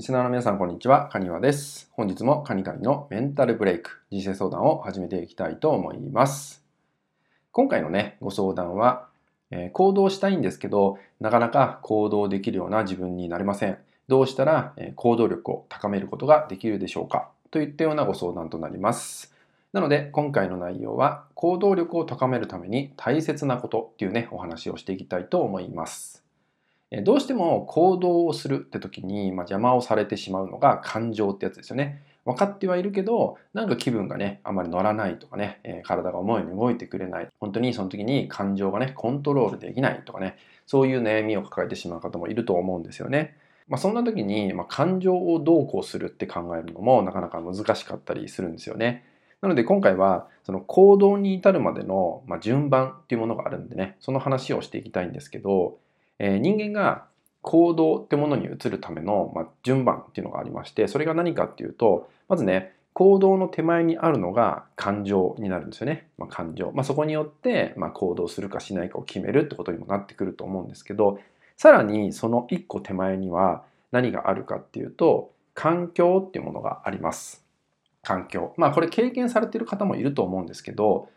リスナーの皆さん、こんにちは。カニワです。本日もカニカニのメンタルブレイク、人生相談を始めていきたいと思います。今回のね、ご相談は、えー、行動したいんですけど、なかなか行動できるような自分になれません。どうしたら、え、行動力を高めることができるでしょうかといったようなご相談となります。なので、今回の内容は、行動力を高めるために大切なことっていうね、お話をしていきたいと思います。どうしても行動をするって時に、まあ、邪魔をされてしまうのが感情ってやつですよね。分かってはいるけど、なんか気分がね、あまり乗らないとかね、えー、体が思うように動いてくれない。本当にその時に感情がね、コントロールできないとかね、そういう悩みを抱えてしまう方もいると思うんですよね。まあ、そんな時に、まあ、感情をどうこうするって考えるのもなかなか難しかったりするんですよね。なので今回はその行動に至るまでの、ま順番っていうものがあるんでね、その話をしていきたいんですけど、えー、人間が行動ってものに移るための、まあ、順番っていうのがありましてそれが何かっていうとまずね行動の手前にあるのが感情になるんですよね。まあ、感情。まあ、そこによって、ま、行動するかしないかを決めるってことにもなってくると思うんですけど、さらにその一個手前には何があるかっていうと、環境っていうものがあります。環境。まあこれ経験されてる方もいると思うんですけど、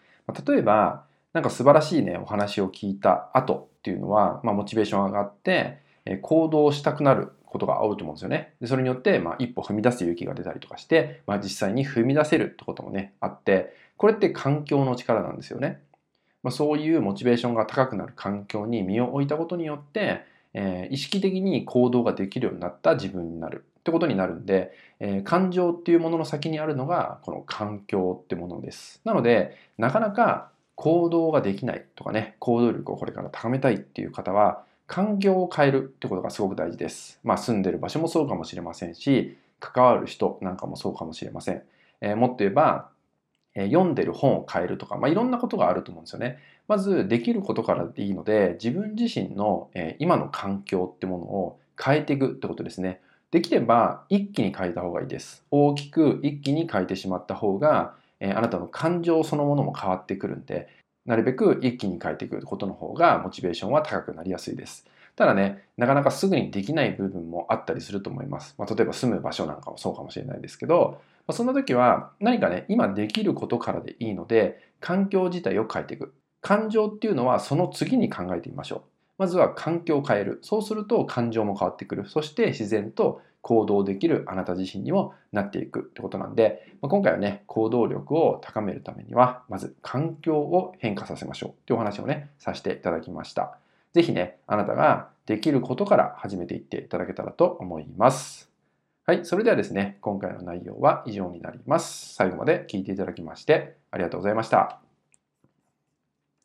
例えば、なんか素晴らしいね、お話を聞いた後っていうのは、まあ、モチベーション上がって、え行動したくなることがあると思うんですよね。でそれによって、まあ、一歩踏み出す勇気が出たりとかして、まあ、実際に踏み出せるってこともね、あって、これって環境の力なんですよね。まあ、そういうモチベーションが高くなる環境に身を置いたことによって、えー、意識的に行動ができるようになった自分になるってことになるんで、えー、感情っていうものの先にあるのがこの環境ってものです。なので、なかなか行動ができないとかね、行動力をこれから高めたいっていう方は、環境を変えるってことがすごく大事です。まあ住んでる場所もそうかもしれませんし、関わる人なんかもそうかもしれません。えー、もっと言えば、えー、読んでる本を変えるとか、まあいろんなことがあると思うんですよね。まずできることからでいいので、自分自身の、えー、今の環境ってものを変えていくってことですね。できれば一気に変えた方がいいです。大きく一気に変えてしまった方が、えあなたの感情そのものも変わってくるんで、なるべく一気に変えていくことの方がモチベーションは高くなりやすいです。ただね、なかなかすぐにできない部分もあったりすると思います。まあ、例えば住む場所なんかもそうかもしれないですけど、まあ、そんな時は何かね、今できることからでいいので、環境自体を変えていく。感情っていうのはその次に考えてみましょう。まずは環境を変える。そうすると感情も変わってくる。そして自然と行動できるあなた自身にもなっていくってことなんで、まあ、今回はね、行動力を高めるためには、まず環境を変化させましょうってお話をね、させていただきました。ぜひね、あなたができることから始めていっていただけたらと思います。はい、それではですね、今回の内容は以上になります。最後まで聞いていただきましてありがとうございました。